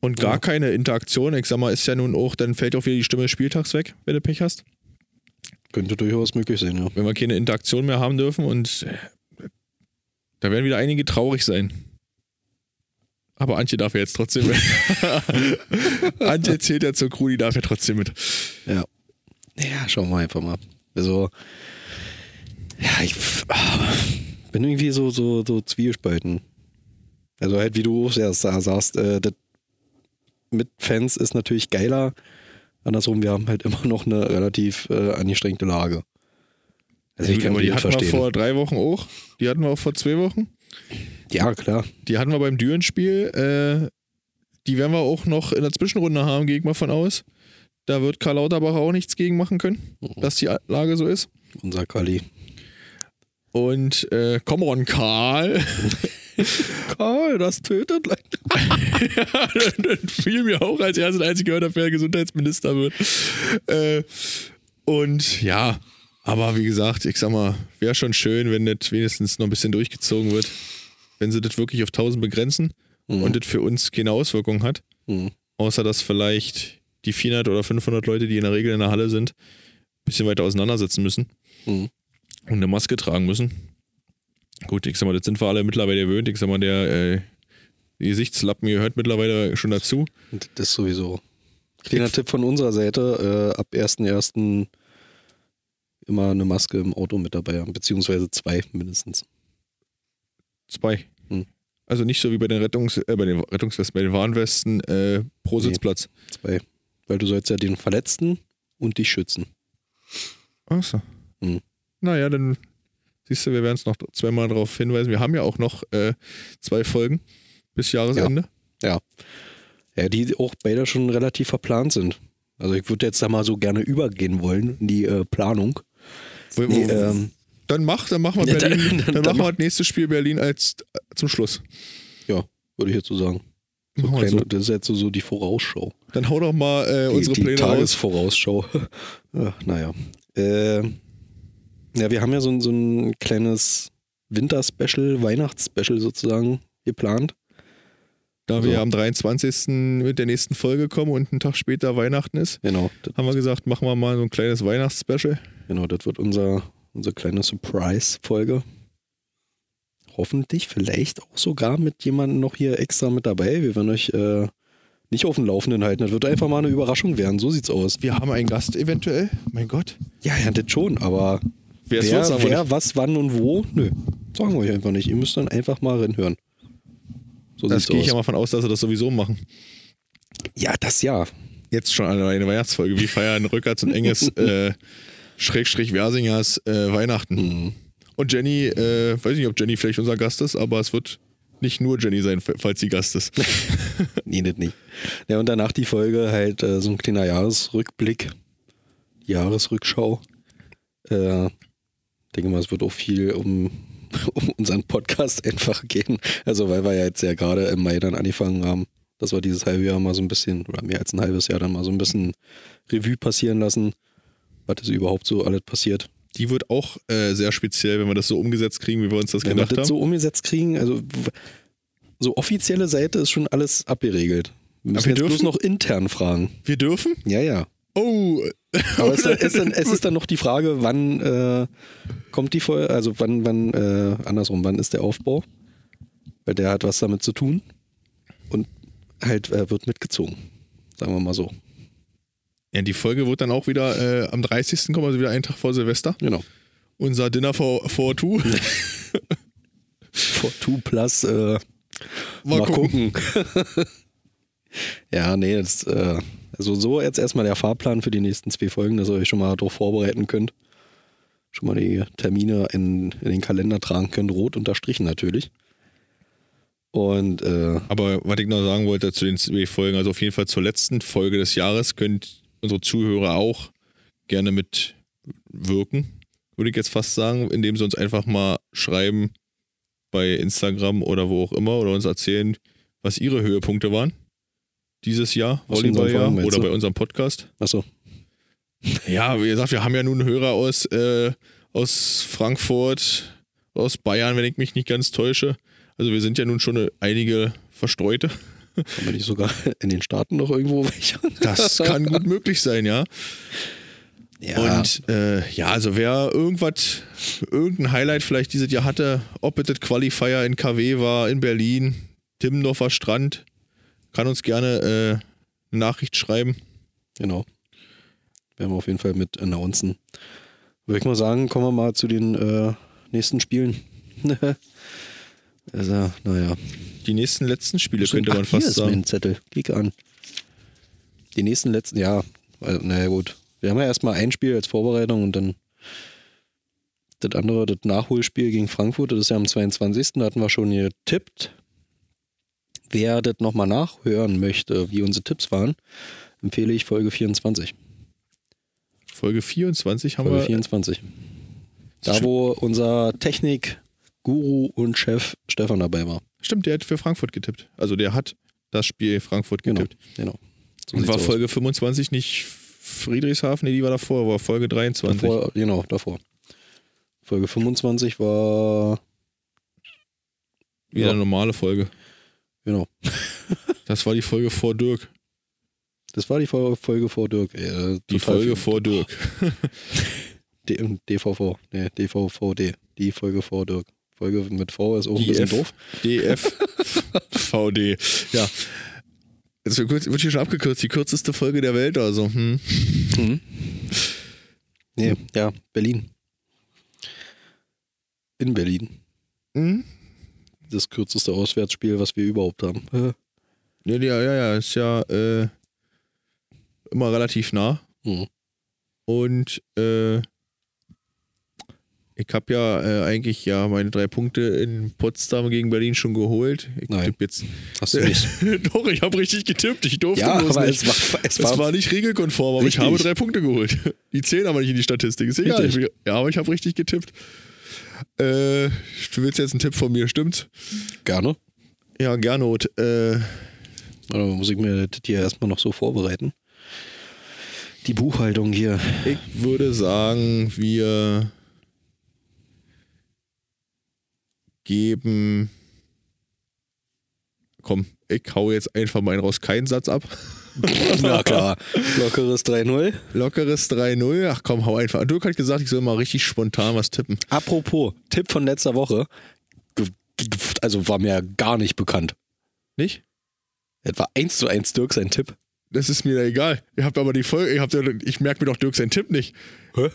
S2: Und gar
S1: Ja.
S2: keine Interaktion. Ich sag mal, ist ja nun auch, dann fällt auch wieder die Stimme des Spieltags weg, wenn du Pech hast.
S1: Könnte durchaus möglich sein, ja.
S2: Wenn wir keine Interaktion mehr haben dürfen und äh, da werden wieder einige traurig sein. Aber Antje darf ja jetzt trotzdem mit. Antje zählt ja zur Crew, die darf ja trotzdem mit.
S1: Ja. Ja, schauen wir einfach mal. Also, ja, ich ah, bin irgendwie so, so, so zwiespalten. Also halt, wie du auch sagst, äh, das mit Fans ist natürlich geiler. Andersrum, wir haben halt immer noch eine relativ äh, angestrengte Lage. Also ich
S2: Gut,
S1: kann
S2: aber die hatten wir
S1: verstehen.
S2: vor drei Wochen auch. Die hatten wir auch vor zwei Wochen.
S1: Ja, klar.
S2: Die hatten wir beim Düren-Spiel. Äh, die werden wir auch noch in der Zwischenrunde haben, gehe ich mal von aus. Da wird Karl Lauterbach auch nichts gegen machen können,
S1: Mhm.
S2: dass die Lage so ist.
S1: Unser Kali.
S2: Und äh, komm on, Karl.
S1: Karl, das tötet Leute.
S2: ja, dann fiel mir auch als erstes und einzig gehört, dass er Gesundheitsminister wird. Äh, und ja, aber wie gesagt, ich sag mal, wäre schon schön, wenn das wenigstens noch ein bisschen durchgezogen wird. Wenn sie das wirklich auf 1000 begrenzen und das für uns keine Auswirkung hat.
S1: Mhm.
S2: Außer dass vielleicht die 400 oder 500 Leute, die in der Regel in der Halle sind, ein bisschen weiter auseinandersetzen müssen
S1: Mhm.
S2: und eine Maske tragen müssen. Gut, ich sag mal, das sind wir alle mittlerweile gewöhnt. Ich sag mal, der äh, Gesichtslappen gehört mittlerweile schon dazu.
S1: Das sowieso. Kleiner Tipp von unserer Seite, äh, ab 1.1. immer eine Maske im Auto mit dabei haben, beziehungsweise zwei mindestens.
S2: Zwei. Also nicht so wie bei den, Rettungs äh, bei den Rettungswesten, bei den Warnwesten äh, pro
S1: Nee.
S2: Sitzplatz.
S1: Zwei. Weil du sollst ja den Verletzten und dich schützen.
S2: Achso.
S1: Hm.
S2: Naja, dann siehst du, wir werden es noch zweimal darauf hinweisen. Wir haben ja auch noch äh, zwei Folgen bis Jahresende.
S1: Ja, die auch beide schon relativ verplant sind. Also ich würde jetzt da mal so gerne übergehen wollen in die äh, Planung.
S2: Wo-
S1: Nee,
S2: wo-
S1: ähm,
S2: dann mach, dann machen wir
S1: Ja, dann-
S2: Berlin, dann,
S1: dann-
S2: machen wir das nächste Spiel Berlin als äh, zum Schluss.
S1: ja, würde ich jetzt so sagen. So
S2: wir
S1: kleine,
S2: so.
S1: Das ist jetzt so, so die Vorausschau.
S2: Dann hau doch mal äh,
S1: Die,
S2: unsere
S1: die
S2: Pläne.
S1: Tagesvorausschau. ja, naja. Äh, ja, wir haben ja so, ein- so ein kleines Winter-Special, Weihnachts-Special sozusagen geplant.
S2: Da wir
S1: So.
S2: am 23. mit der nächsten Folge kommen und einen Tag später Weihnachten ist,
S1: Genau,
S2: haben wir gesagt, machen wir mal so ein kleines Weihnachtsspecial.
S1: genau, das wird unser, unsere kleine Surprise-Folge. Hoffentlich, vielleicht auch sogar mit jemandem noch hier extra mit dabei. Wir werden euch äh, nicht auf dem Laufenden halten. Das wird einfach mal eine Überraschung werden. So sieht's aus.
S2: Wir haben einen Gast eventuell. Mein Gott.
S1: Ja, ja, das schon, aber
S2: Wer
S1: wer, wer was, wann und wo, nö. Sagen wir euch einfach nicht. Ihr müsst dann einfach mal reinhören. So
S2: Das
S1: sieht's
S2: gehe ich ja mal von aus, dass sie das sowieso machen.
S1: Ja, das ja.
S2: Jetzt schon eine, eine Weihnachtsfolge. Wir feiern rückwärts und enges äh, Schrägstrich Versingers äh, Weihnachten.
S1: Mhm.
S2: Und Jenny, äh, weiß nicht, ob Jenny vielleicht unser Gast ist, aber es wird nicht nur Jenny sein, falls sie Gast ist.
S1: Nee, das nicht. Ja, und danach die Folge halt äh, so ein kleiner Jahresrückblick. Jahresrückschau. Äh, denke mal, es wird auch viel um, um unseren Podcast einfach gehen. Also, weil wir ja jetzt ja gerade im Mai dann angefangen haben, dass wir dieses halbe Jahr mal so ein bisschen, oder mehr als ein halbes Jahr dann mal so ein bisschen Revue passieren lassen, was ist überhaupt so alles passiert.
S2: Die wird auch äh, sehr speziell, wenn wir das so umgesetzt kriegen, wie wir uns das
S1: Wenn wir
S2: gedacht
S1: das
S2: haben.
S1: so umgesetzt kriegen, also so offizielle Seite ist schon alles abgeregelt. Wir müssen
S2: wir
S1: jetzt bloß
S2: dürfen?
S1: noch intern fragen.
S2: wir dürfen?
S1: Ja, ja.
S2: Oh,
S1: Aber es ist, dann, ist dann, es ist dann noch die Frage, wann äh, kommt die Folge, also wann, wann, äh, andersrum, wann ist der Aufbau? Weil der hat was damit zu tun und halt äh, wird mitgezogen. Sagen wir mal so.
S2: Ja, die Folge wird dann auch wieder äh, am 30. kommen, also wieder einen Tag vor Silvester.
S1: Genau.
S2: Unser Dinner for, for Two.
S1: For two plus, äh,
S2: Mal,
S1: mal,
S2: gucken.
S1: gucken. ja, nee, das, äh, also so jetzt erstmal der Fahrplan für die nächsten zwei Folgen, dass ihr euch schon mal darauf vorbereiten könnt. Schon mal die Termine in, in den Kalender tragen könnt, rot unterstrichen natürlich. Und äh,
S2: Aber was ich noch sagen wollte zu den zwei Folgen, also auf jeden Fall zur letzten Folge des Jahres könnt unsere Zuhörer auch gerne mitwirken, würde ich jetzt fast sagen, indem sie uns einfach mal schreiben bei Instagram oder wo auch immer oder uns erzählen, was ihre Höhepunkte waren dieses Jahr, Volleyballjahr oder bei unserem Podcast.
S1: achso,
S2: Ja, wie gesagt, wir haben ja nun Hörer aus, äh, aus Frankfurt, aus Bayern, wenn ich mich nicht ganz täusche. Also wir sind ja nun schon einige Verstreute.
S1: Haben wir nicht sogar in den Staaten noch irgendwo welche?
S2: Das kann gut möglich sein, ja.
S1: Ja,
S2: Und äh, ja, also wer irgendwas, irgendein Highlight vielleicht dieses Jahr hatte, ob es das Qualifier in KW war, in Berlin, Timmendorfer Strand, kann uns gerne äh, eine Nachricht schreiben.
S1: genau. Werden wir auf jeden Fall mit announcen. Würde ich mal sagen, kommen wir mal zu den äh, nächsten Spielen. also, naja.
S2: Die nächsten letzten Spiele könnte man
S1: Ach, hier
S2: fast
S1: ist
S2: sagen.
S1: mein Zettel. Klick an. Die nächsten letzten, ja, also, naja gut. Wir haben ja erstmal ein Spiel als Vorbereitung und dann das andere, das Nachholspiel gegen Frankfurt, das ist ja am 22. Da hatten wir schon getippt. Wer das nochmal nachhören möchte, wie unsere Tipps waren, empfehle ich Folge 24.
S2: Folge 24 haben
S1: Folge
S2: wir.
S1: 24. Da, wo unser Technik-Guru und Chef Stefan dabei war.
S2: Stimmt, der hat für Frankfurt getippt. Also der hat das Spiel Frankfurt
S1: Genau.
S2: getippt.
S1: genau. So
S2: Und war
S1: aus.
S2: Folge 25 nicht Friedrichshafen? Nee, die war davor, war Folge 23.
S1: Davor, genau, davor. Folge 25 war,
S2: Wieder
S1: Ja.
S2: eine normale Folge.
S1: genau.
S2: Das war die Folge vor Dirk.
S1: Das war die Folge, vor Dirk. Äh,
S2: Die Folge vor Dirk.
S1: D DVV, nee, DVVD. Die Folge vor Dirk. Folge mit V ist auch ein bisschen doof.
S2: DFVD. Ja. Das wird hier schon abgekürzt. Die kürzeste Folge der Welt, also. Hm.
S1: Mhm. Nee, ja, Berlin. In Berlin.
S2: Hm?
S1: Das kürzeste Auswärtsspiel, was wir überhaupt haben.
S2: Ja, ja, ja, ja, ist ja äh, immer relativ nah.
S1: Mhm.
S2: Und äh, ich habe ja äh, eigentlich ja meine drei Punkte in Potsdam gegen Berlin schon geholt. Ich
S1: Nein.
S2: tipp jetzt.
S1: Hast du nicht.
S2: Doch, ich habe richtig getippt. Ich durfte
S1: ja,
S2: bloß
S1: aber
S2: nicht.
S1: es war, es
S2: Es
S1: war,
S2: war nicht regelkonform, aber
S1: Richtig.
S2: ich habe drei Punkte geholt. Die zählen aber nicht in die Statistik. Ist egal. Ich- Ja, aber ich habe richtig getippt. Äh, du willst jetzt einen Tipp von mir, stimmt?
S1: gerne.
S2: Ja, Gernot. Äh,
S1: Aber muss ich mir das hier erstmal noch so vorbereiten. Die Buchhaltung hier.
S2: ich würde sagen, wir geben. Komm, ich hau jetzt einfach mal einen raus. Keinen Satz ab.
S1: Na klar. Lockeres 3-0.
S2: Lockeres 3-0. Ach komm, hau einfach. Dirk hat gesagt, ich soll mal richtig spontan was tippen.
S1: Apropos, Tipp von letzter Woche. Also war mir gar nicht bekannt.
S2: Nicht?
S1: Es war 1 zu 1 Dirk sein Tipp.
S2: Das ist mir da egal. Ihr habt aber die Folge, ihr habt, ich merke mir doch Dirk seinen Tipp nicht.
S1: Hä?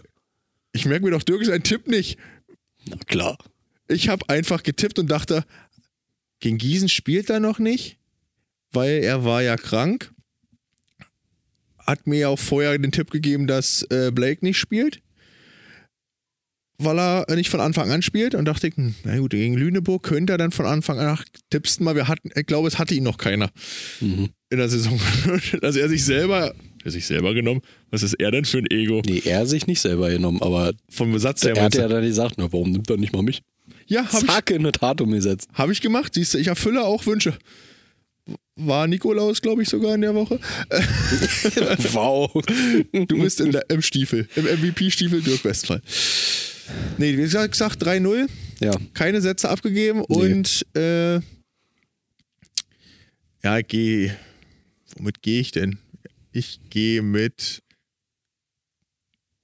S2: Ich merke mir doch Dirk seinen Tipp nicht.
S1: Na klar.
S2: Ich habe einfach getippt und dachte, gegen Gießen spielt er noch nicht, weil er war ja krank. Hat mir ja auch vorher den Tipp gegeben, dass äh, Blake nicht spielt, weil er nicht von Anfang an spielt. Und dachte ich, hm, na gut, gegen Lüneburg könnte er dann von Anfang an, ach, tippst mal, wir hatten, ich glaube, es hatte ihn noch keiner
S1: Mhm.
S2: in der Saison. Dass er sich selber, er sich selber genommen, was ist er denn für ein Ego?
S1: Nee, er sich nicht selber genommen, aber
S2: Vom Besatz her.
S1: er hat ja dann gesagt, na, warum nimmt er nicht mal mich?
S2: Ja, habe ich,
S1: Zack, in eine Tat umgesetzt.
S2: hab ich gemacht. Siehst du, ich erfülle auch Wünsche. War Nikolaus, glaube ich, sogar in der Woche.
S1: wow.
S2: Du bist in der, im Stiefel, im MVP-Stiefel Dirk Westphal. Nee, wie gesagt, 3-0,
S1: Ja,
S2: keine Sätze abgegeben und äh, ja, ich gehe. Womit gehe ich denn? Ich gehe mit.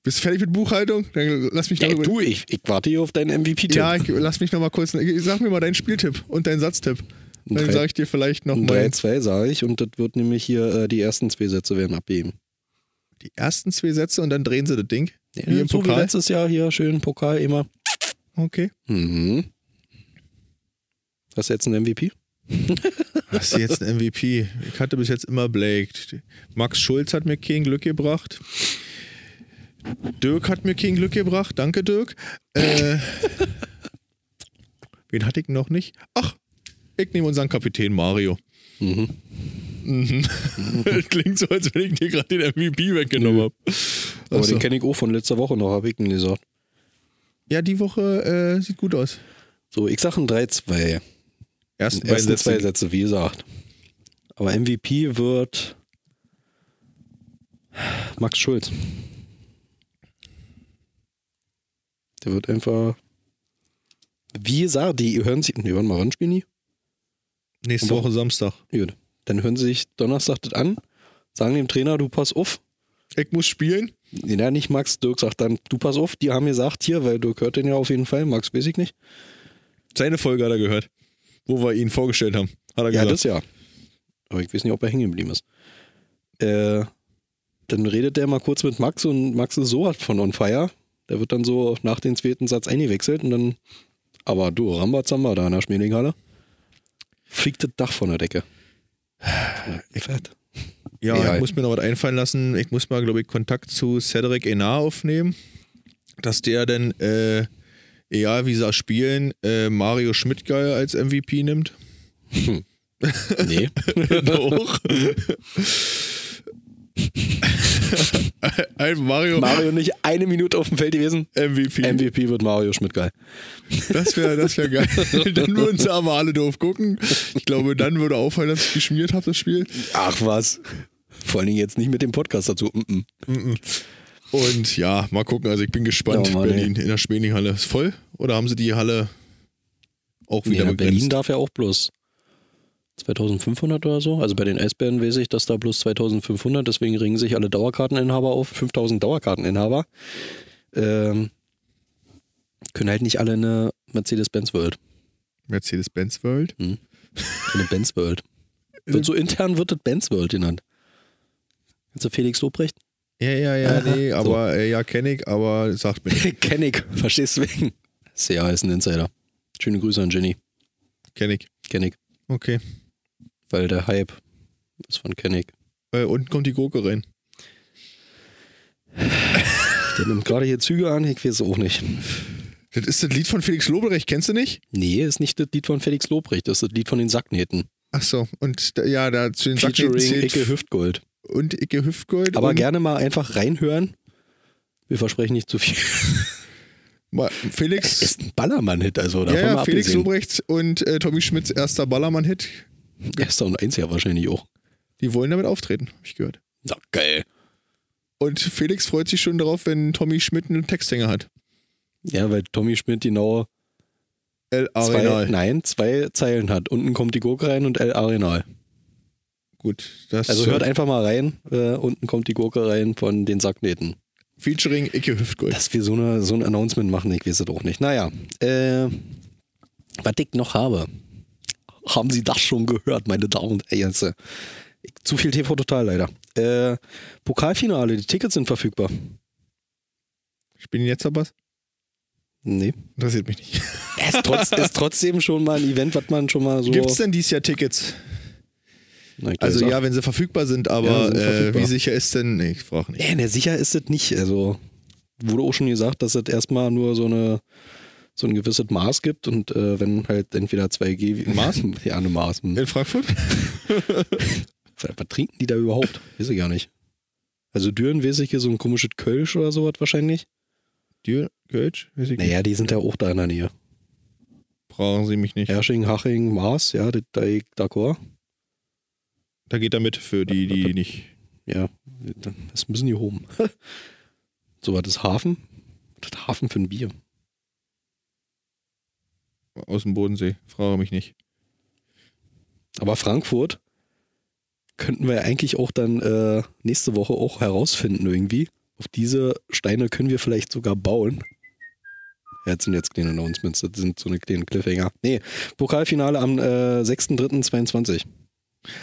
S2: Bist du fertig mit Buchhaltung? Dann lass mich noch
S1: ja du, ich, ich warte hier auf deinen MVP-Tipp.
S2: Ja, ich, lass mich noch mal kurz. Sag mir mal deinen Spieltipp und deinen Satztipp.
S1: Ein
S2: Dann sage ich dir vielleicht noch
S1: Ein
S2: mal
S1: 3-2 sage ich und das wird nämlich hier, äh, die ersten zwei Sätze werden abgeben.
S2: die ersten zwei Sätze und dann drehen sie das Ding.
S1: Ja,
S2: Wie im
S1: so wie
S2: Pokal?
S1: letztes Jahr hier schön Pokal immer.
S2: Okay.
S1: Mhm. Hast du jetzt einen MVP?
S2: Hast du jetzt einen MVP? Ich hatte bis jetzt immer Blake. Max Schulz hat mir kein Glück gebracht. Dirk hat mir kein Glück gebracht. Danke, Dirk. Äh, wen hatte ich noch nicht? Ach, ich nehme unseren Kapitän Mario.
S1: Mhm.
S2: Mhm. Das Klingt so, als wenn ich dir gerade den MVP weggenommen habe.
S1: Aber
S2: Ach so.
S1: den kenne ich auch von letzter Woche noch, habe ich ihn gesagt.
S2: Ja, die Woche äh, sieht gut aus.
S1: So, ich sage ein 3-2.
S2: Ersten
S1: ersten zwei
S2: Sätze.
S1: Sätze, wie gesagt. Aber MVP wird Max Schulz. Der wird einfach. Wie gesagt, die hören sich. Nee, wann mal ran spielen die?
S2: Nächste Woche Samstag.
S1: Gut. Dann hören sie sich Donnerstag das an, sagen dem Trainer, du pass auf.
S2: Ich muss spielen.
S1: Na, nicht Max. Dirk sagt dann, du pass auf, die haben gesagt hier, weil Dirk hört den ja auf jeden Fall. Max weiß ich nicht.
S2: Seine Folge hat er gehört, wo wir ihn vorgestellt haben. Hat er
S1: Ja,
S2: gesagt.
S1: das ja. Aber ich weiß nicht, ob er hängen geblieben ist. Äh, dann redet der mal kurz mit Max und Max ist so hat von On Fire. Der wird dann so nach dem zweiten Satz eingewechselt und dann, aber du, Rambazamba da in der Schmiedinghalle, fliegt das Dach von der Decke. Fett.
S2: Ja,
S1: Ja.
S2: ich muss mir noch was einfallen lassen. Ich muss mal, glaube ich, Kontakt zu Cedric Enar aufnehmen, dass der dann, äh, egal wie sie spielen, äh, Mario Schmidtgeil als MVP nimmt.
S1: Hm. Nee.
S2: Doch. Ein Mario,
S1: Mario nicht eine Minute auf dem Feld gewesen.
S2: MVP.
S1: MVP wird Mario Schmidt geil.
S2: Das wäre das wär geil. dann würden sie aber alle doof gucken. Ich glaube, dann würde auffallen, dass ich geschmiert habe, das Spiel.
S1: Ach was. Vor allen Dingen jetzt nicht mit dem Podcast dazu. Mm -mm.
S2: Und ja, mal gucken. Also ich bin gespannt.
S1: Ja, Mann,
S2: Berlin in der Speninghalle. Ist voll? Oder haben sie die Halle auch wieder
S1: Ja,
S2: begrenzt?
S1: Berlin darf ja auch bloß 2500 oder so. Also bei den Eisbären weiß ich, dass da bloß 2500, deswegen ringen sich alle Dauerkarteninhaber auf. 5000 Dauerkarteninhaber. Ähm, können halt nicht alle eine Mercedes-Benz World.
S2: Mercedes-Benz World.
S1: Eine Benz World. Wird so intern wird das Benz World genannt. Kennst du Felix Lobrecht?
S2: Ja, ja, ja,
S1: Aha,
S2: nee,
S1: so.
S2: aber äh, ja, kenne ich, aber sagt mir nicht.
S1: Kenn ich. Verstehst du wegen? Sehr ist ein Insider. Schöne Grüße an Jenny.
S2: Kenn ich.
S1: Kenn ich.
S2: Okay.
S1: Weil der Hype ist von Kennig.
S2: Äh, unten kommt die Gurke rein.
S1: Der nimmt gerade hier Züge an, ich weiß es auch nicht.
S2: Das ist das Lied von Felix Lobrecht, kennst du nicht?
S1: Nee, ist nicht das Lied von Felix Lobrecht, das ist das Lied von den Sacknähten.
S2: Ach so, und da, ja, da zu den Sacknähten
S1: Featuring
S2: zählt
S1: Icke Hüftgold.
S2: und Icke Hüftgold.
S1: Aber gerne mal einfach reinhören. Wir versprechen nicht zu viel.
S2: mal Felix,
S1: Ist ein Ballermann-Hit, also davon
S2: ja, ja, Felix
S1: abgesehen.
S2: Lobrecht und äh, Tommy Schmidts erster Ballermann-Hit.
S1: Erster und ja wahrscheinlich auch.
S2: Die wollen damit auftreten, habe ich gehört.
S1: Na, geil.
S2: Und Felix freut sich schon darauf, wenn Tommy Schmidt einen Texthänger hat.
S1: Ja, weil Tommy Schmidt genau zwei,
S2: Arenal.
S1: nein, zwei Zeilen hat. Unten kommt die Gurke rein und El Arenal.
S2: Gut, das
S1: Also hört einfach mal rein. Äh, unten kommt die Gurke rein von den Sacknähten.
S2: Featuring Icke Hüftgold.
S1: Dass wir so, eine, so ein Announcement machen, ich weiß es auch nicht. Naja, äh, was ich noch habe. Haben Sie das schon gehört, meine Damen und Herren? Äh, Zu viel TV total leider. Äh, Pokalfinale, die Tickets sind verfügbar.
S2: Spielen jetzt aber was?
S1: Nee.
S2: Interessiert mich nicht.
S1: Ist, trotz, ist trotzdem schon mal ein Event, was man schon mal so.
S2: Gibt es denn dieses Jahr Tickets?
S1: Na,
S2: Also ja, wenn sie verfügbar sind, aber
S1: Ja, sind
S2: äh,
S1: verfügbar.
S2: wie sicher ist denn? Nee, ich frage nicht.
S1: Nee, ne, sicher ist es nicht. Also wurde auch schon gesagt, dass es erstmal nur so eine so ein gewisses Maß gibt und äh, wenn halt entweder 2G
S2: Maß?
S1: ja eine Maß hm.
S2: In Frankfurt?
S1: was trinken die da überhaupt weiß ich gar nicht also Düren weiß ich hier so ein komisches Kölsch oder sowas wahrscheinlich
S2: Dür, Kölsch? Weiß ich nicht.
S1: naja die sind ja auch da in der Nähe
S2: Brauchen sie mich nicht.
S1: Hersching Haching Maß ja da ich d'accord
S2: Da geht er mit für die, die nicht.
S1: ja das müssen die hoben so was ist Hafen was ist Hafen für ein Bier
S2: Aus dem Bodensee. Frage mich nicht.
S1: Aber Frankfurt könnten wir ja eigentlich auch dann äh, nächste Woche auch herausfinden irgendwie. Auf diese Steine können wir vielleicht sogar bauen. Ja, das sind jetzt kleine Announcements, das sind so eine kleine Cliffhanger. Nee, Pokalfinale am äh, 6.3.22.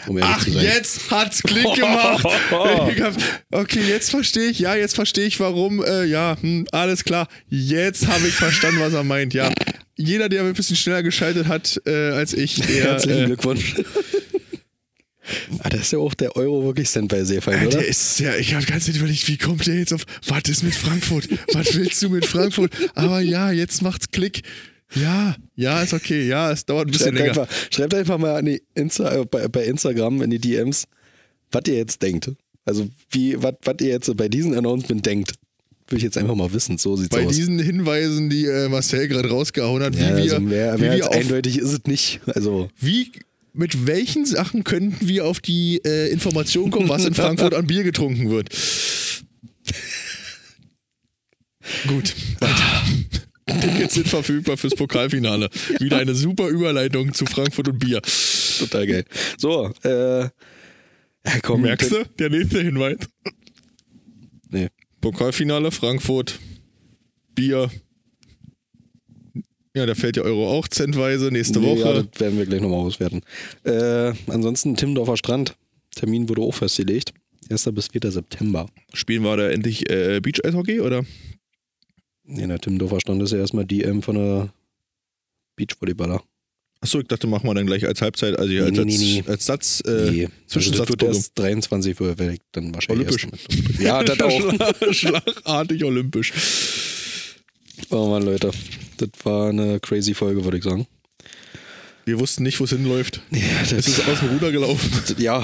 S1: Um
S2: Ach, jetzt hat's Klick gemacht. Okay, jetzt verstehe ich. Ja, jetzt verstehe ich, warum. Äh, ja, hm, alles klar. Jetzt habe ich verstanden, was er meint. Ja, jeder, der ein bisschen schneller geschaltet hat äh, als ich, der,
S1: Herzlichen
S2: äh,
S1: Glückwunsch. ah, da ist ja auch der Euro wirklich Standby fein,
S2: Ja,
S1: oder?
S2: der ist ja, ich habe ganz überlegt, wie kommt der jetzt auf, was ist mit Frankfurt? Was willst du mit Frankfurt? Aber ja, jetzt macht's Klick. Ja, ja, ist okay. Ja, es dauert ein bisschen
S1: Schreibt
S2: länger.
S1: einfach, schreibt einfach mal an die Insta, äh, bei, bei Instagram in die DMs, was ihr jetzt denkt. Also wie, was was ihr jetzt bei diesem Announcement denkt. Will ich jetzt einfach mal wissen. So sieht's
S2: Bei
S1: aus.
S2: diesen Hinweisen, die äh, Marcel gerade rausgehauen hat, wie
S1: ja,
S2: wir,
S1: also mehr,
S2: wie,
S1: mehr
S2: wir
S1: als
S2: auf,
S1: eindeutig ist es nicht. Also
S2: wie mit welchen Sachen könnten wir auf die äh, Information kommen, was in Frankfurt an Bier getrunken wird? Gut, weiter. Tickets sind verfügbar fürs Pokalfinale. Wieder eine super Überleitung zu Frankfurt und Bier.
S1: total geil. So, äh, ja, komm.
S2: Merkst du? Der nächste Hinweis.
S1: Nee.
S2: Pokalfinale Frankfurt. Bier. Ja, da fällt der Euro auch centweise nächste
S1: Nee, ja,
S2: Woche.
S1: das werden wir gleich nochmal auswerten. Äh, ansonsten Timmendorfer Strand. Termin wurde auch festgelegt. 1. bis 4. September.
S2: Spielen wir da endlich äh, Beach-Eishockey oder?
S1: Nee, der Timmendorfer Strand ist ja erstmal DM von der Beachvolleyballer.
S2: Achso, ich dachte, machen wir dann gleich als Halbzeit, also
S1: Nee,
S2: als,
S1: nee, nee, nee.
S2: als Satz. Äh,
S1: Nee,
S2: Zwischensatz
S1: also das wird erst 23 Uhr, werde ich dann wahrscheinlich
S2: Olympisch.
S1: Ja, das auch.
S2: Schlagartig olympisch.
S1: Oh Mann, Leute. Das war eine crazy Folge, würde ich sagen.
S2: Wir wussten nicht, wo es hinläuft.
S1: Ja,
S2: Es
S1: das,
S2: ist aus dem Ruder gelaufen.
S1: ja.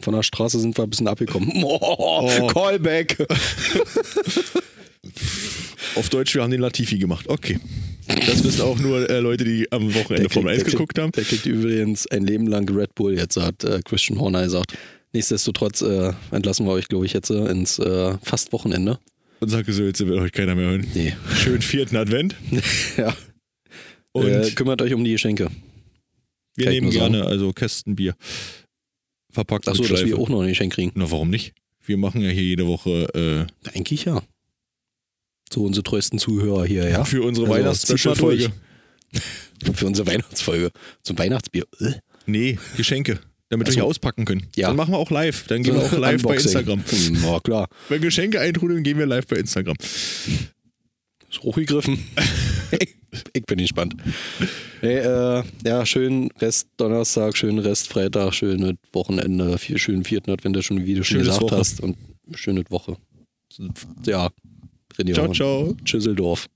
S1: Von der Straße sind wir ein bisschen abgekommen. Oh, Callback.
S2: Auf Deutsch, wir haben den Latifi gemacht. Okay. Das wissen auch nur äh, Leute, die am Wochenende Formel 1
S1: der
S2: geguckt haben.
S1: Der kriegt übrigens ein Leben lang Red Bull, jetzt hat äh, Christian Horner gesagt. Nichtsdestotrotz äh, entlassen wir euch, glaube ich, jetzt äh, ins äh, fast Wochenende.
S2: Und sage so, jetzt will euch keiner mehr hören.
S1: Nee.
S2: Schönen vierten Advent.
S1: ja.
S2: Und
S1: äh, kümmert euch um die Geschenke.
S2: wir
S1: kann ich
S2: nehmen gerne also Kästenbier. Verpackt
S1: Achso, dass wir auch noch ein Geschenk kriegen.
S2: Na, warum nicht? Wir machen ja hier jede Woche äh,
S1: Eigentlich ja. So unsere treuesten Zuhörer hier, ja.
S2: für unsere
S1: Also,
S2: Weihnachts-Special-Folge.
S1: Für unsere Weihnachtsfolge. Zum Weihnachtsbier. Äh.
S2: Nee, Geschenke. Damit
S1: Ach
S2: wir
S1: so.
S2: hier auspacken können.
S1: Ja.
S2: Dann machen wir auch live. Dann gehen wir auch live bei
S1: Unboxing.
S2: Instagram.
S1: Hm, Na klar.
S2: Wenn Geschenke eintrudeln, gehen wir live bei Instagram.
S1: Ist hochgegriffen. ich bin gespannt. Hey, äh, ja, schönen Rest Donnerstag, schönen Rest Freitag, schönes Wochenende, viel schönen vierten Advent, wenn du schon, wie du schon
S2: Schönes
S1: gesagt
S2: Woche.
S1: hast. Und schöne Woche. Ja,
S2: Ciao, ciao.
S1: Tschüsseldorf.